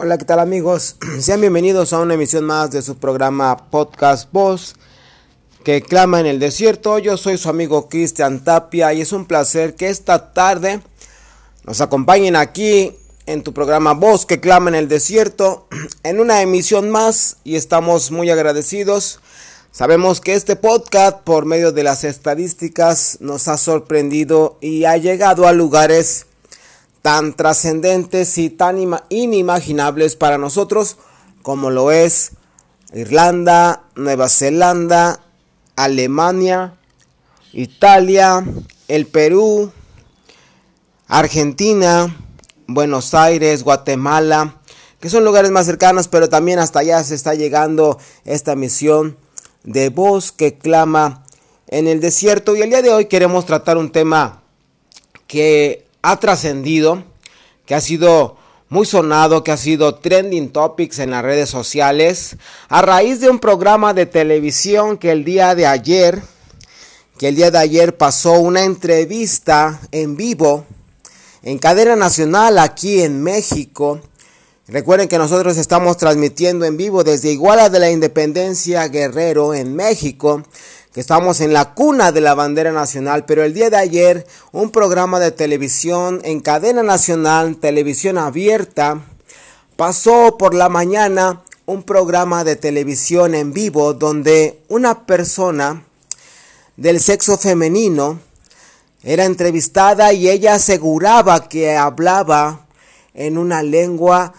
Hola, ¿qué tal amigos? Sean bienvenidos a una emisión más de su programa Podcast Voz que clama en el desierto. Yo soy su amigo Cristian Tapia y es un placer que esta tarde nos acompañen aquí en tu programa Voz que clama en el desierto en una emisión más y estamos muy agradecidos. Sabemos que este podcast por medio de las estadísticas nos ha sorprendido y ha llegado a lugares tan trascendentes y tan inimaginables para nosotros como lo es Irlanda, Nueva Zelanda, Alemania, Italia, el Perú, Argentina, Buenos Aires, Guatemala, que son lugares más cercanos, pero también hasta allá se está llegando esta misión de voz que clama en el desierto. Y el día de hoy queremos tratar un tema que ha trascendido, que ha sido muy sonado, que ha sido trending topics en las redes sociales, a raíz de un programa de televisión que el día de ayer, que el día de ayer pasó una entrevista en vivo en cadena nacional aquí en México. Recuerden que nosotros estamos transmitiendo en vivo desde Iguala de la Independencia Guerrero en México estamos en la cuna de la bandera nacional, pero el día de ayer un programa de televisión en cadena nacional, televisión abierta, pasó por la mañana un programa de televisión en vivo donde una persona del sexo femenino era entrevistada y ella aseguraba que hablaba en una lengua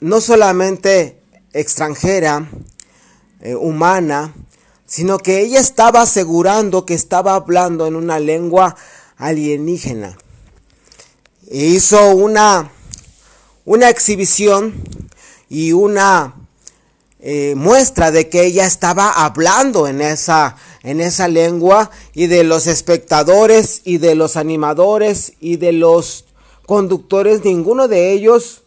no solamente extranjera, eh, humana, sino que ella estaba asegurando que estaba hablando en una lengua alienígena. E hizo una, una exhibición y una eh, muestra de que ella estaba hablando en esa, en esa lengua y de los espectadores y de los animadores y de los conductores, ninguno de ellos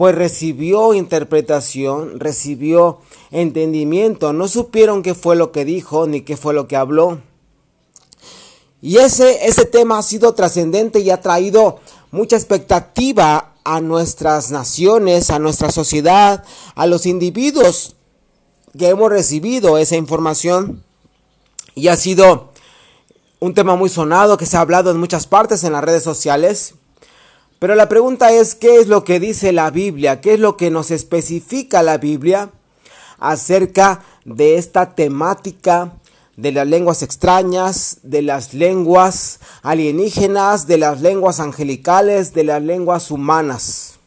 pues recibió interpretación, recibió entendimiento, no supieron qué fue lo que dijo ni qué fue lo que habló. Y ese, ese tema ha sido trascendente y ha traído mucha expectativa a nuestras naciones, a nuestra sociedad, a los individuos que hemos recibido esa información. Y ha sido un tema muy sonado que se ha hablado en muchas partes en las redes sociales. Pero la pregunta es, ¿qué es lo que dice la Biblia? ¿Qué es lo que nos especifica la Biblia acerca de esta temática de las lenguas extrañas, de las lenguas alienígenas, de las lenguas angelicales, de las lenguas humanas?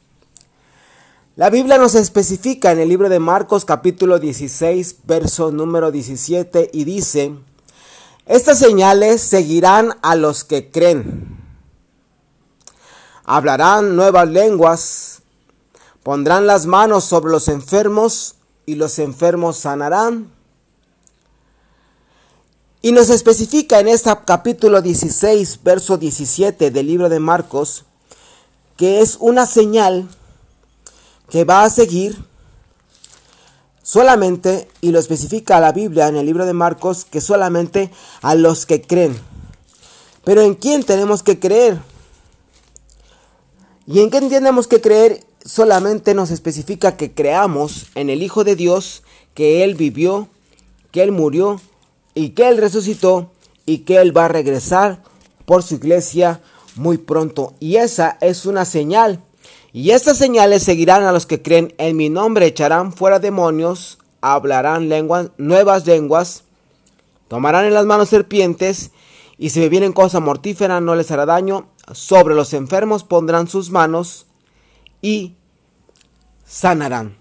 La Biblia nos especifica en el libro de Marcos capítulo 16, verso número 17 y dice, estas señales seguirán a los que creen hablarán nuevas lenguas, pondrán las manos sobre los enfermos y los enfermos sanarán. Y nos especifica en este capítulo 16, verso 17 del libro de Marcos, que es una señal que va a seguir solamente, y lo especifica la Biblia en el libro de Marcos, que solamente a los que creen. Pero ¿en quién tenemos que creer? ¿Y en qué tenemos que creer? Solamente nos especifica que creamos en el Hijo de Dios, que Él vivió, que Él murió y que Él resucitó y que Él va a regresar por su iglesia muy pronto. Y esa es una señal. Y estas señales seguirán a los que creen en mi nombre, echarán fuera demonios, hablarán lenguas, nuevas lenguas, tomarán en las manos serpientes, y si vienen cosa mortífera no les hará daño, sobre los enfermos pondrán sus manos y sanarán.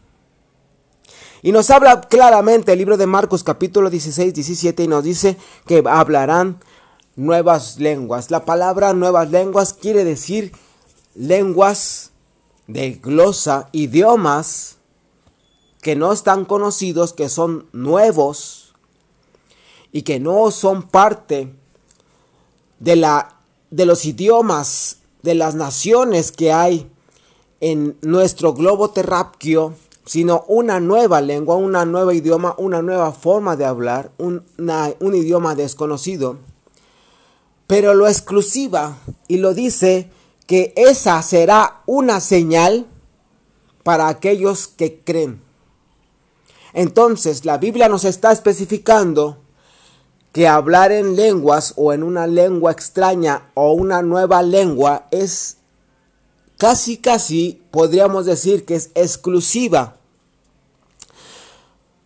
Y nos habla claramente el libro de Marcos capítulo 16, 17 y nos dice que hablarán nuevas lenguas. La palabra nuevas lenguas quiere decir lenguas de glosa, idiomas que no están conocidos, que son nuevos y que no son parte de la de los idiomas de las naciones que hay en nuestro globo terráqueo, sino una nueva lengua, una nueva idioma, una nueva forma de hablar, un, un idioma desconocido. Pero lo exclusiva, y lo dice, que esa será una señal para aquellos que creen. Entonces, la Biblia nos está especificando que hablar en lenguas o en una lengua extraña o una nueva lengua es casi casi podríamos decir que es exclusiva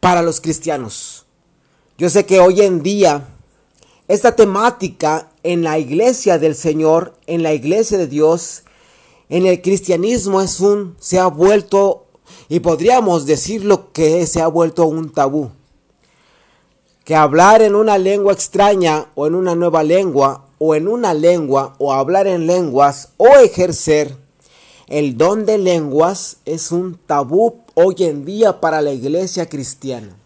para los cristianos. Yo sé que hoy en día esta temática en la iglesia del Señor, en la iglesia de Dios, en el cristianismo es un se ha vuelto y podríamos decirlo que se ha vuelto un tabú que hablar en una lengua extraña o en una nueva lengua o en una lengua o hablar en lenguas o ejercer el don de lenguas es un tabú hoy en día para la iglesia cristiana.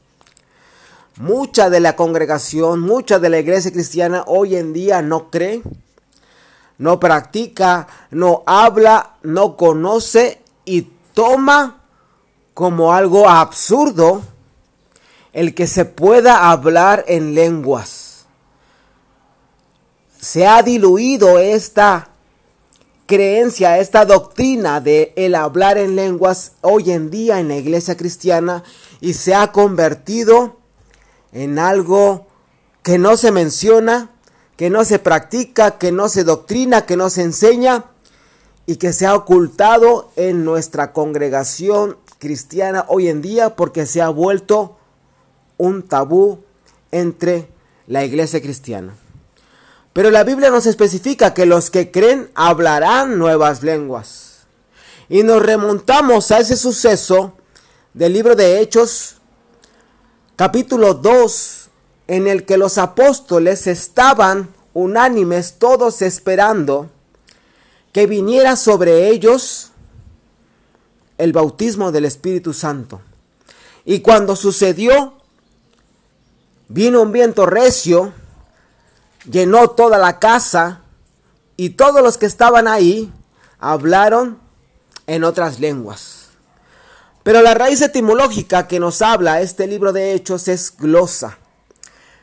Mucha de la congregación, mucha de la iglesia cristiana hoy en día no cree, no practica, no habla, no conoce y toma como algo absurdo el que se pueda hablar en lenguas. Se ha diluido esta creencia, esta doctrina de el hablar en lenguas hoy en día en la iglesia cristiana y se ha convertido en algo que no se menciona, que no se practica, que no se doctrina, que no se enseña y que se ha ocultado en nuestra congregación cristiana hoy en día porque se ha vuelto un tabú entre la iglesia cristiana. Pero la Biblia nos especifica que los que creen hablarán nuevas lenguas. Y nos remontamos a ese suceso del libro de Hechos, capítulo 2, en el que los apóstoles estaban unánimes, todos esperando que viniera sobre ellos el bautismo del Espíritu Santo. Y cuando sucedió, Vino un viento recio, llenó toda la casa y todos los que estaban ahí hablaron en otras lenguas. Pero la raíz etimológica que nos habla este libro de Hechos es glosa,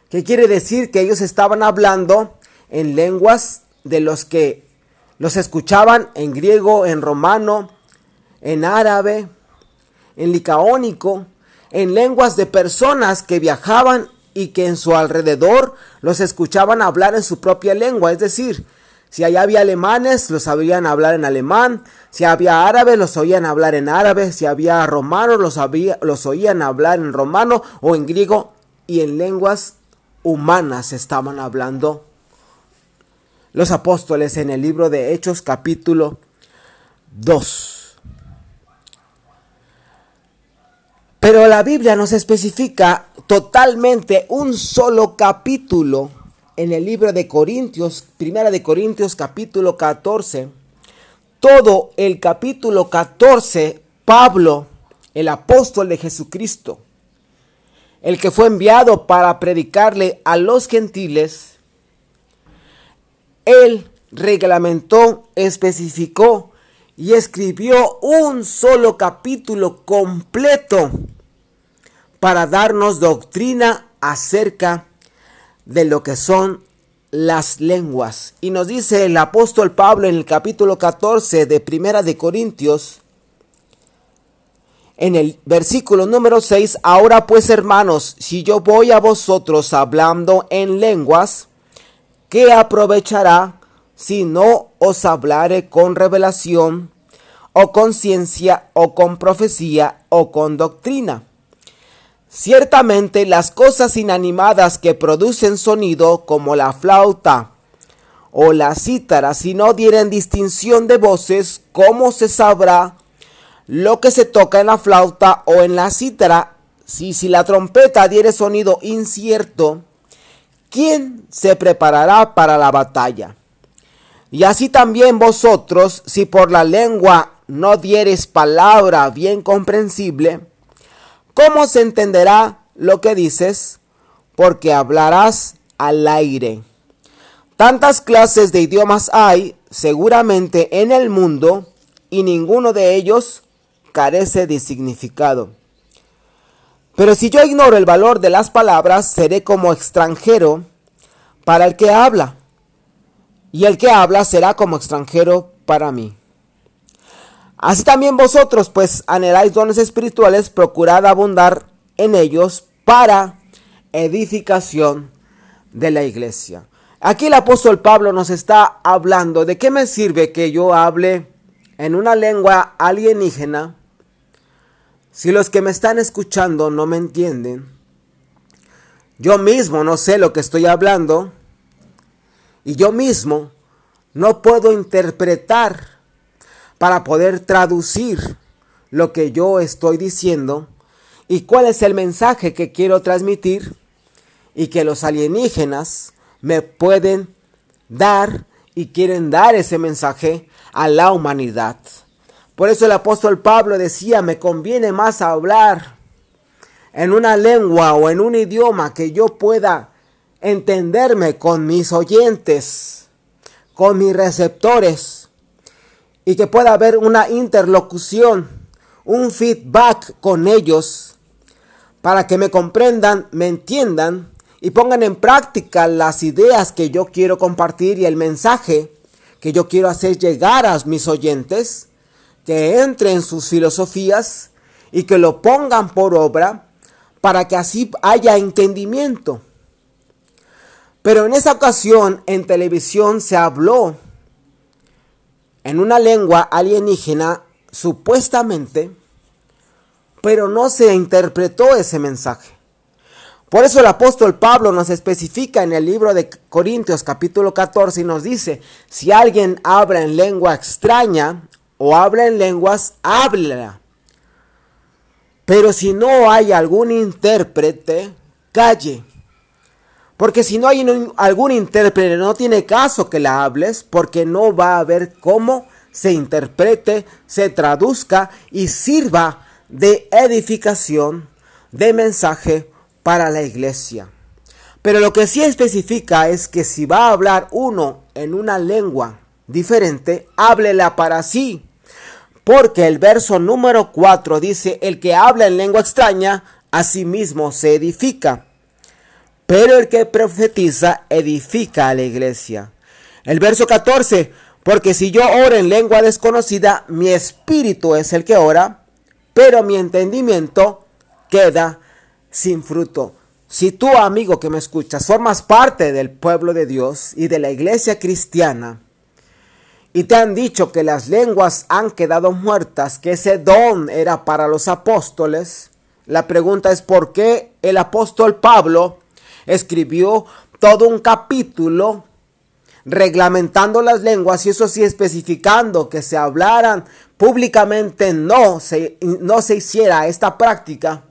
que quiere decir que ellos estaban hablando en lenguas de los que los escuchaban en griego, en romano, en árabe, en licaónico, en lenguas de personas que viajaban y que en su alrededor los escuchaban hablar en su propia lengua, es decir, si allá había alemanes, los sabían hablar en alemán. Si había árabes, los oían hablar en árabe. Si había romanos, los, los oían hablar en romano o en griego. Y en lenguas humanas estaban hablando los apóstoles en el libro de Hechos capítulo 2. Pero la Biblia nos especifica totalmente un solo capítulo en el libro de Corintios, primera de Corintios capítulo 14. Todo el capítulo 14, Pablo, el apóstol de Jesucristo, el que fue enviado para predicarle a los gentiles, él reglamentó, especificó y escribió un solo capítulo completo para darnos doctrina acerca de lo que son las lenguas. Y nos dice el apóstol Pablo en el capítulo 14 de Primera de Corintios, en el versículo número 6, ahora pues hermanos, si yo voy a vosotros hablando en lenguas, ¿qué aprovechará si no os hablare con revelación, o con ciencia, o con profecía, o con doctrina. Ciertamente las cosas inanimadas que producen sonido, como la flauta o la cítara, si no dieren distinción de voces, ¿cómo se sabrá lo que se toca en la flauta o en la cítara? Si, si la trompeta diere sonido incierto, ¿quién se preparará para la batalla? Y así también vosotros, si por la lengua no dieres palabra bien comprensible, ¿cómo se entenderá lo que dices? Porque hablarás al aire. Tantas clases de idiomas hay seguramente en el mundo y ninguno de ellos carece de significado. Pero si yo ignoro el valor de las palabras, seré como extranjero para el que habla y el que habla será como extranjero para mí. Así también vosotros, pues anheláis dones espirituales, procurad abundar en ellos para edificación de la iglesia. Aquí el apóstol Pablo nos está hablando de qué me sirve que yo hable en una lengua alienígena si los que me están escuchando no me entienden. Yo mismo no sé lo que estoy hablando y yo mismo no puedo interpretar para poder traducir lo que yo estoy diciendo y cuál es el mensaje que quiero transmitir y que los alienígenas me pueden dar y quieren dar ese mensaje a la humanidad. Por eso el apóstol Pablo decía, me conviene más hablar en una lengua o en un idioma que yo pueda entenderme con mis oyentes, con mis receptores, y que pueda haber una interlocución, un feedback con ellos, para que me comprendan, me entiendan y pongan en práctica las ideas que yo quiero compartir y el mensaje que yo quiero hacer llegar a mis oyentes, que entre en sus filosofías y que lo pongan por obra para que así haya entendimiento. Pero en esa ocasión en televisión se habló en una lengua alienígena supuestamente, pero no se interpretó ese mensaje. Por eso el apóstol Pablo nos especifica en el libro de Corintios capítulo 14 y nos dice, si alguien habla en lengua extraña o habla en lenguas, háblela. Pero si no hay algún intérprete, calle. Porque si no hay algún intérprete, no tiene caso que la hables, porque no va a haber cómo se interprete, se traduzca y sirva de edificación, de mensaje para la iglesia. Pero lo que sí especifica es que si va a hablar uno en una lengua diferente, háblela para sí. Porque el verso número 4 dice, el que habla en lengua extraña, a sí mismo se edifica. Pero el que profetiza, edifica a la iglesia. El verso 14, porque si yo oro en lengua desconocida, mi espíritu es el que ora, pero mi entendimiento queda sin fruto. Si tú, amigo que me escuchas, formas parte del pueblo de Dios y de la iglesia cristiana, y te han dicho que las lenguas han quedado muertas, que ese don era para los apóstoles, la pregunta es por qué el apóstol Pablo escribió todo un capítulo reglamentando las lenguas y eso sí especificando que se hablaran públicamente no se, no se hiciera esta práctica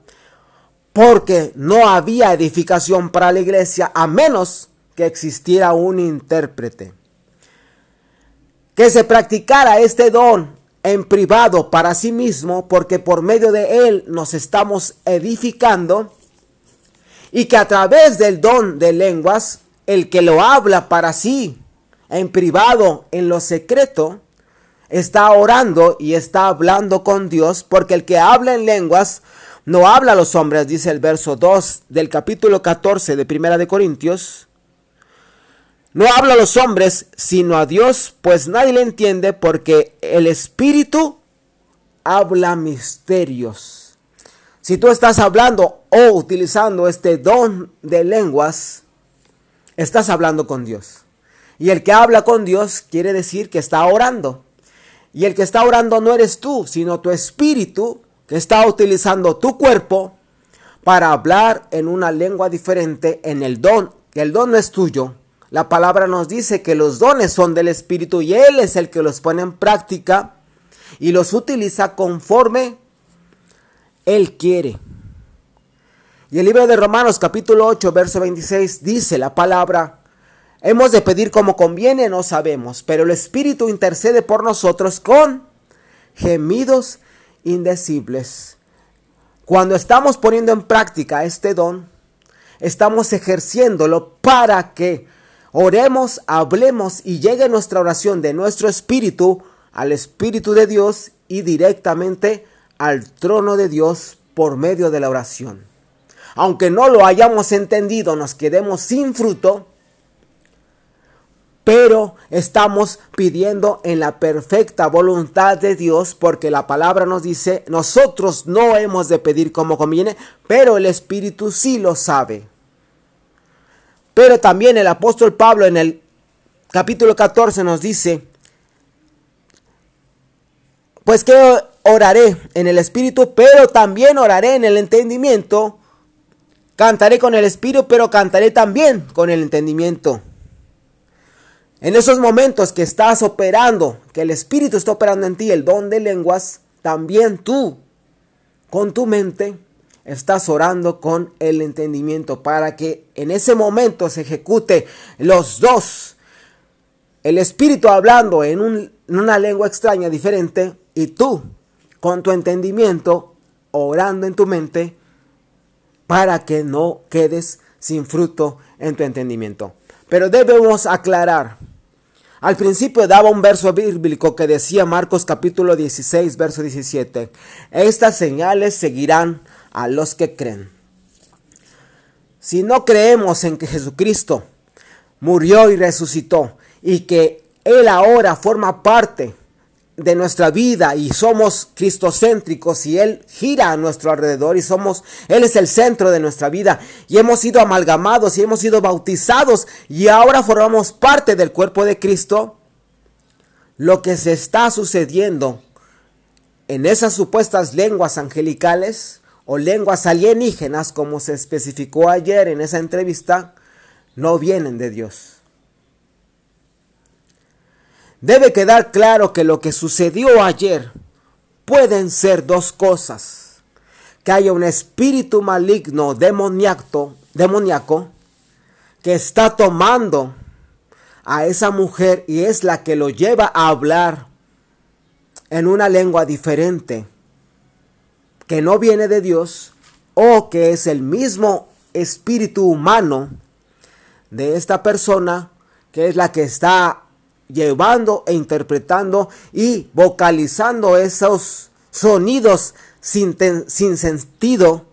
porque no había edificación para la iglesia a menos que existiera un intérprete. Que se practicara este don en privado para sí mismo, porque por medio de él nos estamos edificando, y que a través del don de lenguas, el que lo habla para sí, en privado, en lo secreto, está orando y está hablando con Dios, porque el que habla en lenguas no habla a los hombres, dice el verso 2 del capítulo 14 de Primera de Corintios. No habla a los hombres, sino a Dios, pues nadie le entiende porque el Espíritu habla misterios. Si tú estás hablando o utilizando este don de lenguas, estás hablando con Dios. Y el que habla con Dios quiere decir que está orando. Y el que está orando no eres tú, sino tu espíritu que está utilizando tu cuerpo para hablar en una lengua diferente en el don, que el don no es tuyo. La palabra nos dice que los dones son del Espíritu y Él es el que los pone en práctica y los utiliza conforme Él quiere. Y el libro de Romanos capítulo 8, verso 26 dice la palabra, hemos de pedir como conviene, no sabemos, pero el Espíritu intercede por nosotros con gemidos indecibles. Cuando estamos poniendo en práctica este don, estamos ejerciéndolo para que oremos, hablemos y llegue nuestra oración de nuestro espíritu al Espíritu de Dios y directamente al trono de Dios por medio de la oración. Aunque no lo hayamos entendido, nos quedemos sin fruto, pero estamos pidiendo en la perfecta voluntad de Dios porque la palabra nos dice, nosotros no hemos de pedir como conviene, pero el Espíritu sí lo sabe. Pero también el apóstol Pablo en el capítulo 14 nos dice, pues que oraré en el Espíritu, pero también oraré en el entendimiento. Cantaré con el Espíritu, pero cantaré también con el entendimiento. En esos momentos que estás operando, que el Espíritu está operando en ti, el don de lenguas, también tú, con tu mente, estás orando con el entendimiento para que en ese momento se ejecute los dos. El Espíritu hablando en, una lengua extraña, diferente, y tú, con tu entendimiento, orando en tu mente, para que no quedes sin fruto en tu entendimiento. Pero debemos aclarar. Al principio daba un verso bíblico que decía Marcos capítulo 16, verso 17. Estas señales seguirán a los que creen. Si no creemos en que Jesucristo murió y resucitó y que Él ahora forma parte de nuestra vida y somos cristocéntricos y Él gira a nuestro alrededor y somos, Él es el centro de nuestra vida y hemos sido amalgamados y hemos sido bautizados y ahora formamos parte del cuerpo de Cristo, lo que se está sucediendo en esas supuestas lenguas angelicales o lenguas alienígenas, como se especificó ayer en esa entrevista, no vienen de Dios. Debe quedar claro que lo que sucedió ayer pueden ser dos cosas. Que haya un espíritu maligno, demoníaco, que está tomando a esa mujer y es la que lo lleva a hablar en una lengua diferente, que no viene de Dios, o que es el mismo espíritu humano de esta persona, que es la que está llevando e interpretando y vocalizando esos sonidos sin, sin sentido,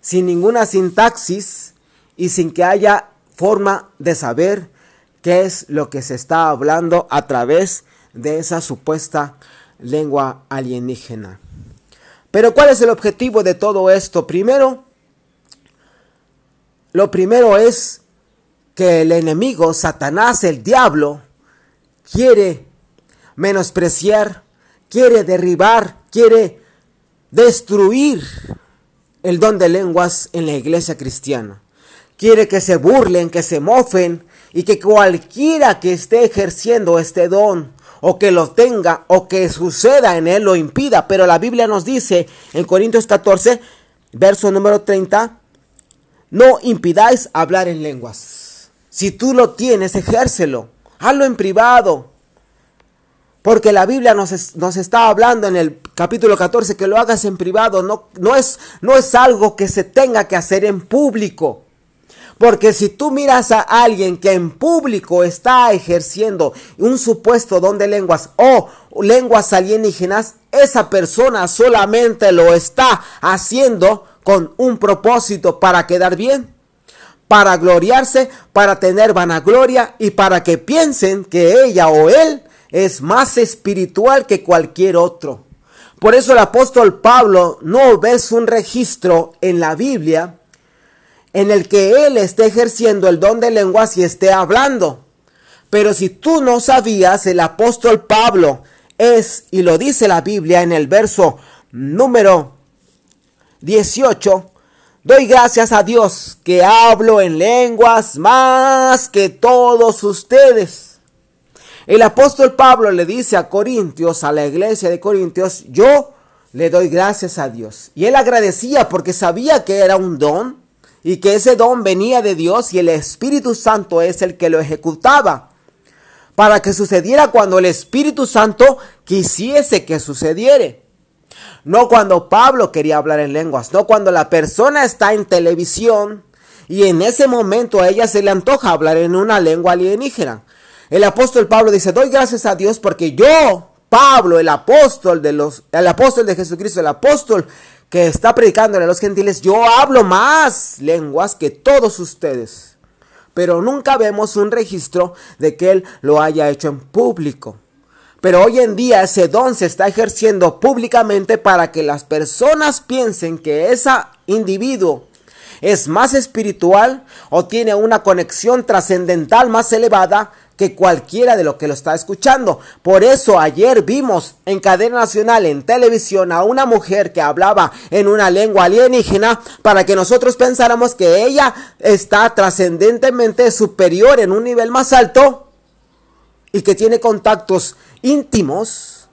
sin ninguna sintaxis y sin que haya forma de saber qué es lo que se está hablando a través de esa supuesta lengua alienígena. Pero ¿cuál es el objetivo de todo esto? Primero, lo primero es que el enemigo, Satanás, el diablo, quiere menospreciar, quiere derribar, quiere destruir el don de lenguas en la iglesia cristiana. Quiere que se burlen, que se mofen y que cualquiera que esté ejerciendo este don o que lo tenga o que suceda en él lo impida. Pero la Biblia nos dice en Corintios 14, verso número 30, no impidáis hablar en lenguas. Si tú lo tienes, ejércelo. Hazlo en privado. Porque la Biblia nos, está hablando en el capítulo 14 que lo hagas en privado. No, es, no es algo que se tenga que hacer en público. Porque si tú miras a alguien que en público está ejerciendo un supuesto don de lenguas o lenguas alienígenas, esa persona solamente lo está haciendo con un propósito para quedar bien para gloriarse, para tener vanagloria y para que piensen que ella o él es más espiritual que cualquier otro. Por eso el apóstol Pablo no ves un registro en la Biblia en el que él esté ejerciendo el don de lenguas y esté hablando. Pero si tú no sabías, el apóstol Pablo es, y lo dice la Biblia en el verso número 18, Doy gracias a Dios que hablo en lenguas más que todos ustedes. El apóstol Pablo le dice a Corintios, a la iglesia de Corintios, yo le doy gracias a Dios. Y él agradecía porque sabía que era un don y que ese don venía de Dios y el Espíritu Santo es el que lo ejecutaba. Para que sucediera cuando el Espíritu Santo quisiese que sucediere. No cuando Pablo quería hablar en lenguas, no cuando la persona está en televisión y en ese momento a ella se le antoja hablar en una lengua alienígena. El apóstol Pablo dice, doy gracias a Dios porque yo, Pablo, el apóstol de los, el apóstol de Jesucristo, el apóstol que está predicando a los gentiles, yo hablo más lenguas que todos ustedes. pero nunca vemos un registro de que él lo haya hecho en público. Pero hoy en día ese don se está ejerciendo públicamente para que las personas piensen que ese individuo es más espiritual o tiene una conexión trascendental más elevada que cualquiera de lo que lo está escuchando. Por eso ayer vimos en cadena nacional en televisión a una mujer que hablaba en una lengua alienígena para que nosotros pensáramos que ella está trascendentemente superior en un nivel más alto y que tiene contactos íntimos,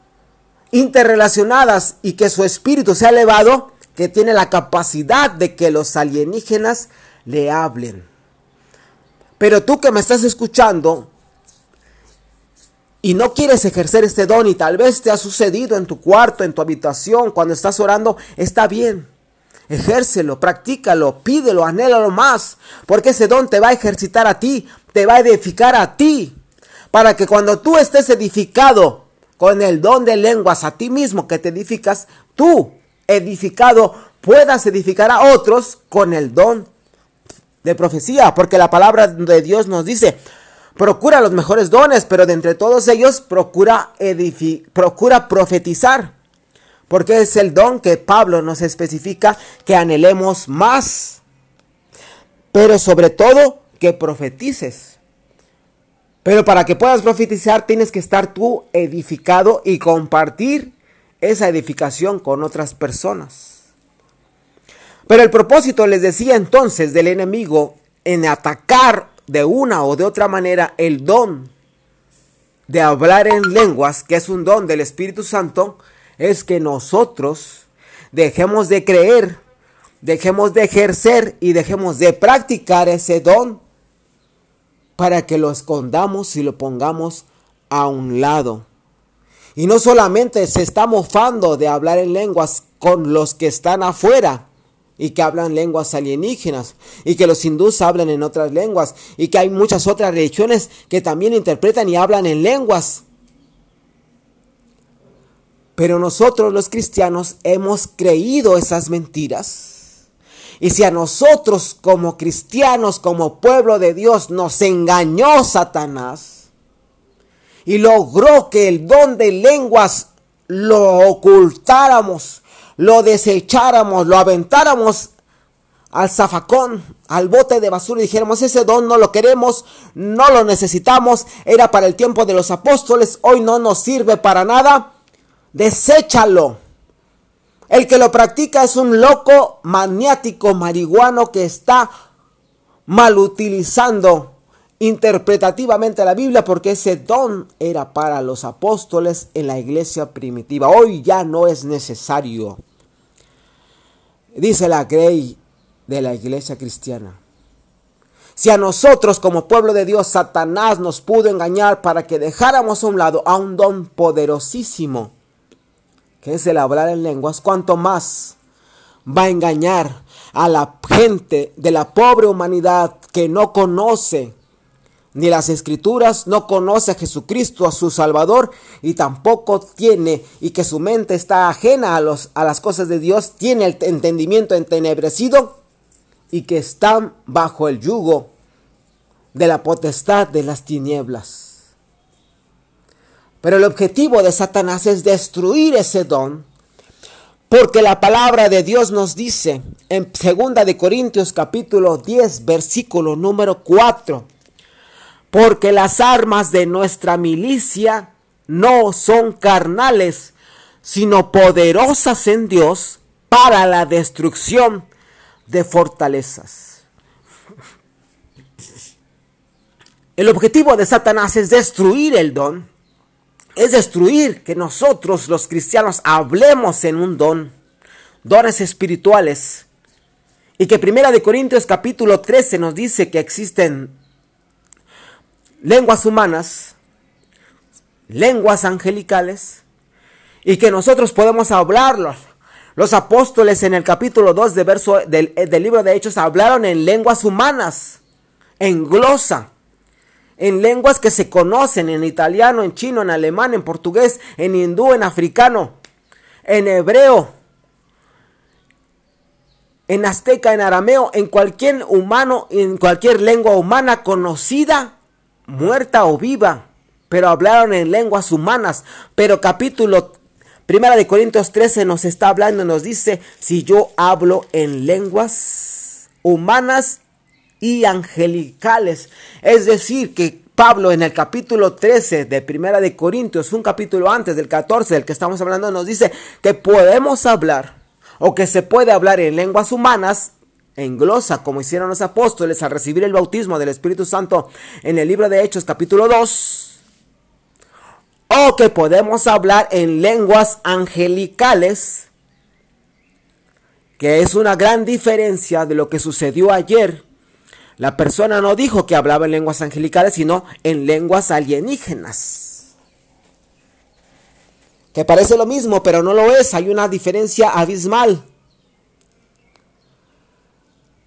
interrelacionadas y que su espíritu se ha elevado, que tiene la capacidad de que los alienígenas le hablen. Pero tú que me estás escuchando y no quieres ejercer este don y tal vez te ha sucedido en tu cuarto, en tu habitación, cuando estás orando, está bien. Ejércelo, practícalo, pídelo, anhélalo más, porque ese don te va a ejercitar a ti, te va a edificar a ti para que cuando tú estés edificado con el don de lenguas a ti mismo que te edificas, tú, edificado, puedas edificar a otros con el don de profecía, porque la palabra de Dios nos dice, procura los mejores dones, pero de entre todos ellos procura, procura profetizar, porque es el don que Pablo nos especifica que anhelemos más, pero sobre todo que profetices. Pero para que puedas profetizar tienes que estar tú edificado y compartir esa edificación con otras personas. Pero el propósito, les decía entonces, del enemigo en atacar de una o de otra manera el don de hablar en lenguas, que es un don del Espíritu Santo, es que nosotros dejemos de creer, dejemos de ejercer y dejemos de practicar ese don para que lo escondamos y lo pongamos a un lado. Y no solamente se está mofando de hablar en lenguas con los que están afuera y que hablan lenguas alienígenas y que los hindús hablan en otras lenguas y que hay muchas otras religiones que también interpretan y hablan en lenguas. Pero nosotros los cristianos hemos creído esas mentiras y si a nosotros como cristianos, como pueblo de Dios, nos engañó Satanás y logró que el don de lenguas lo ocultáramos, lo desecháramos, lo aventáramos al zafacón, al bote de basura y dijéramos, ese don no lo queremos, no lo necesitamos, era para el tiempo de los apóstoles, hoy no nos sirve para nada, deséchalo. El que lo practica es un loco maniático marihuano que está mal utilizando interpretativamente la Biblia porque ese don era para los apóstoles en la iglesia primitiva. Hoy ya no es necesario. Dice la Grey de la iglesia cristiana. Si a nosotros como pueblo de Dios Satanás nos pudo engañar para que dejáramos a un lado a un don poderosísimo que es el hablar en lenguas, cuanto más va a engañar a la gente de la pobre humanidad que no conoce ni las escrituras, no conoce a Jesucristo, a su Salvador, y tampoco tiene, y que su mente está ajena a, los, a las cosas de Dios, tiene el entendimiento entenebrecido, y que están bajo el yugo de la potestad de las tinieblas. Pero el objetivo de Satanás es destruir ese don. Porque la palabra de Dios nos dice en 2 de Corintios capítulo 10 versículo número 4. Porque las armas de nuestra milicia no son carnales, sino poderosas en Dios para la destrucción de fortalezas. El objetivo de Satanás es destruir el don es destruir que nosotros los cristianos hablemos en un don, dones espirituales. Y que Primera de Corintios capítulo 13 nos dice que existen lenguas humanas, lenguas angelicales, y que nosotros podemos hablarlos. Los apóstoles en el capítulo 2 de verso del, del libro de Hechos hablaron en lenguas humanas, en glosa en lenguas que se conocen, en italiano, en chino, en alemán, en portugués, en hindú, en africano, en hebreo, en azteca, en arameo, en cualquier humano, en cualquier lengua humana conocida, muerta o viva, pero hablaron en lenguas humanas. Pero capítulo Primera de Corintios 13 nos está hablando, nos dice, si yo hablo en lenguas humanas y angelicales. Es decir, que Pablo en el capítulo 13 de Primera de Corintios, un capítulo antes del 14 del que estamos hablando, nos dice que podemos hablar o que se puede hablar en lenguas humanas en glosa, como hicieron los apóstoles al recibir el bautismo del Espíritu Santo en el libro de Hechos capítulo 2 o que podemos hablar en lenguas angelicales, que es una gran diferencia de lo que sucedió ayer. La persona no dijo que hablaba en lenguas angelicales, sino en lenguas alienígenas. Que parece lo mismo, pero no lo es. Hay una diferencia abismal.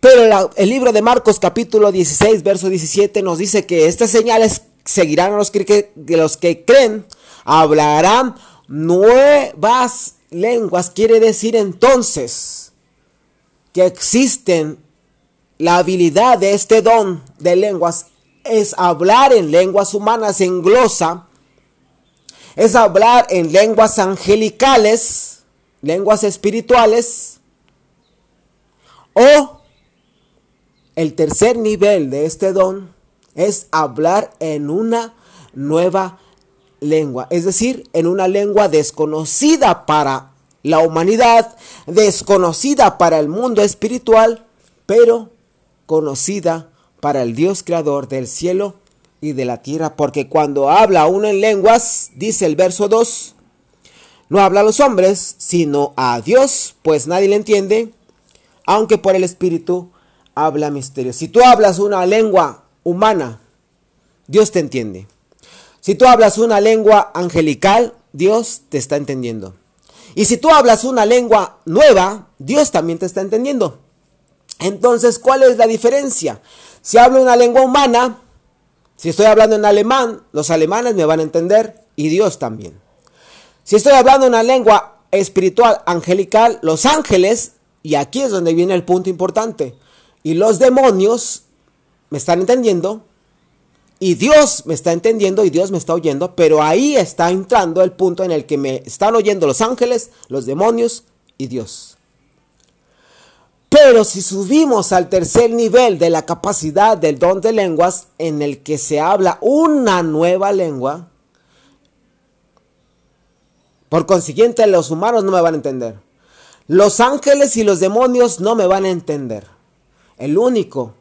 Pero el libro de Marcos capítulo 16, verso 17 nos dice que estas señales seguirán a los que, los que creen, hablarán nuevas lenguas. Quiere decir entonces que existen la habilidad de este don de lenguas es hablar en lenguas humanas en glosa, es hablar en lenguas angelicales, lenguas espirituales, o el tercer nivel de este don es hablar en una nueva lengua, es decir, en una lengua desconocida para la humanidad, desconocida para el mundo espiritual, pero conocida para el Dios creador del cielo y de la tierra, porque cuando habla uno en lenguas, dice el verso 2, no habla a los hombres, sino a Dios, pues nadie le entiende, aunque por el Espíritu habla misterio. Si tú hablas una lengua humana, Dios te entiende. Si tú hablas una lengua angelical, Dios te está entendiendo. Y si tú hablas una lengua nueva, Dios también te está entendiendo. Entonces, ¿cuál es la diferencia? Si hablo una lengua humana, si estoy hablando en alemán, los alemanes me van a entender y Dios también. Si estoy hablando una lengua espiritual angelical, los ángeles, y aquí es donde viene el punto importante, y los demonios me están entendiendo y Dios me está entendiendo y Dios me está oyendo, pero ahí está entrando el punto en el que me están oyendo los ángeles, los demonios y Dios. Pero si subimos al tercer nivel de la capacidad del don de lenguas en el que se habla una nueva lengua, por consiguiente los humanos no me van a entender. Los ángeles y los demonios no me van a entender. El único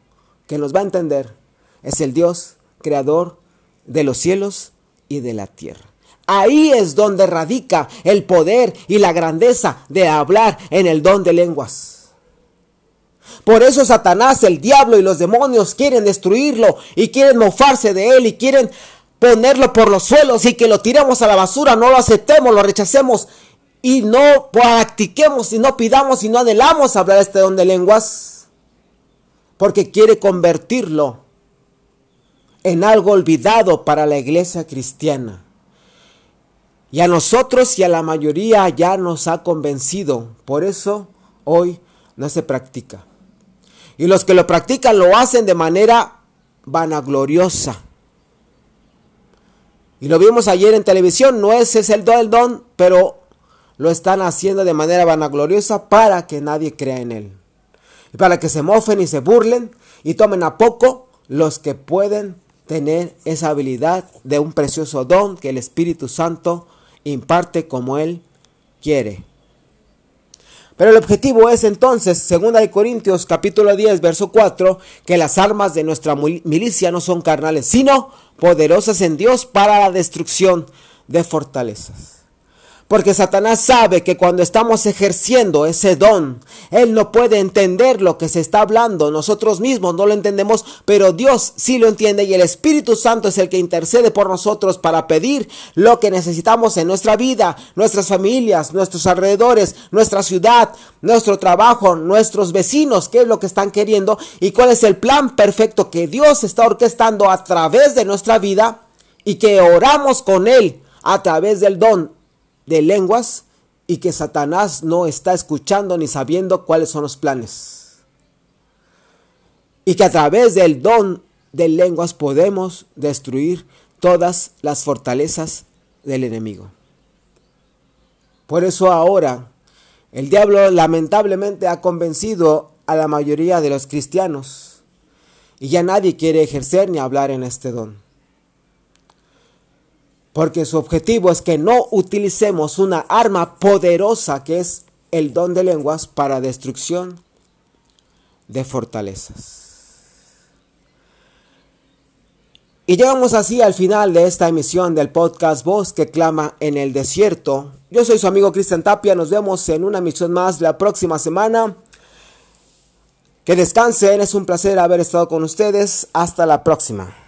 que nos va a entender es el Dios creador de los cielos y de la tierra. Ahí es donde radica el poder y la grandeza de hablar en el don de lenguas. Por eso Satanás, el diablo y los demonios quieren destruirlo y quieren mofarse de él y quieren ponerlo por los suelos y que lo tiremos a la basura, no lo aceptemos, lo rechacemos y no practiquemos y no pidamos y no anhelamos hablar este don de lenguas porque quiere convertirlo en algo olvidado para la iglesia cristiana. Y a nosotros y a la mayoría ya nos ha convencido. Por eso hoy no se practica. Y los que lo practican lo hacen de manera vanagloriosa. Y lo vimos ayer en televisión, no ese es el don, el don, pero lo están haciendo de manera vanagloriosa para que nadie crea en él y para que se mofen y se burlen y tomen a poco los que pueden tener esa habilidad de un precioso don que el Espíritu Santo imparte como Él quiere. Pero el objetivo es entonces, 2 Corintios capítulo 10, verso 4, que las armas de nuestra milicia no son carnales, sino poderosas en Dios para la destrucción de fortalezas. Porque Satanás sabe que cuando estamos ejerciendo ese don, Él no puede entender lo que se está hablando. Nosotros mismos no lo entendemos, pero Dios sí lo entiende y el Espíritu Santo es el que intercede por nosotros para pedir lo que necesitamos en nuestra vida, nuestras familias, nuestros alrededores, nuestra ciudad, nuestro trabajo, nuestros vecinos, qué es lo que están queriendo y cuál es el plan perfecto que Dios está orquestando a través de nuestra vida y que oramos con Él a través del don de lenguas y que Satanás no está escuchando ni sabiendo cuáles son los planes. Y que a través del don de lenguas podemos destruir todas las fortalezas del enemigo. Por eso ahora el diablo lamentablemente ha convencido a la mayoría de los cristianos y ya nadie quiere ejercer ni hablar en este don. Porque su objetivo es que no utilicemos una arma poderosa que es el don de lenguas para destrucción de fortalezas. Y llegamos así al final de esta emisión del podcast Voz que clama en el desierto. Yo soy su amigo Cristian Tapia, nos vemos en una emisión más la próxima semana. Que descansen, es un placer haber estado con ustedes. Hasta la próxima.